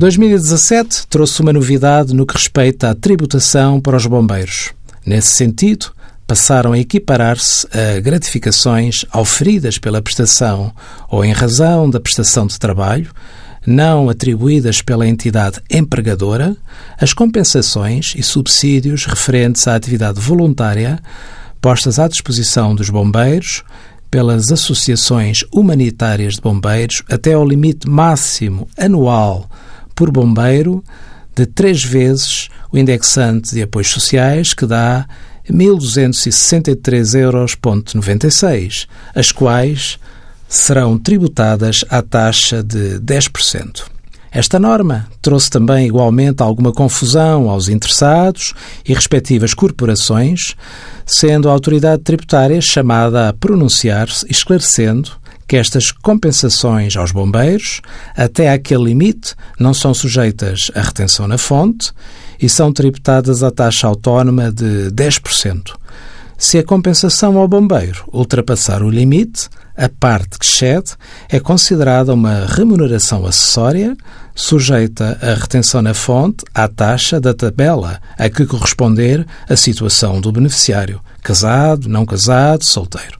2017 trouxe uma novidade no que respeita à tributação para os bombeiros. Nesse sentido, passaram a equiparar-se a gratificações auferidas pela prestação ou em razão da prestação de trabalho, não atribuídas pela entidade empregadora, as compensações e subsídios referentes à atividade voluntária postas à disposição dos bombeiros pelas associações humanitárias de bombeiros até ao limite máximo anual por bombeiro de três vezes o indexante de apoios sociais, que dá 1.263,96 euros, as quais serão tributadas à taxa de 10%. Esta norma trouxe também igualmente alguma confusão aos interessados e respectivas corporações, sendo a autoridade tributária chamada a pronunciar-se esclarecendo que estas compensações aos bombeiros, até aquele limite, não são sujeitas à retenção na fonte e são tributadas à taxa autónoma de 10%. Se a compensação ao bombeiro ultrapassar o limite, a parte que excede é considerada uma remuneração acessória, sujeita à retenção na fonte à taxa da tabela a que corresponder a situação do beneficiário, casado, não casado, solteiro.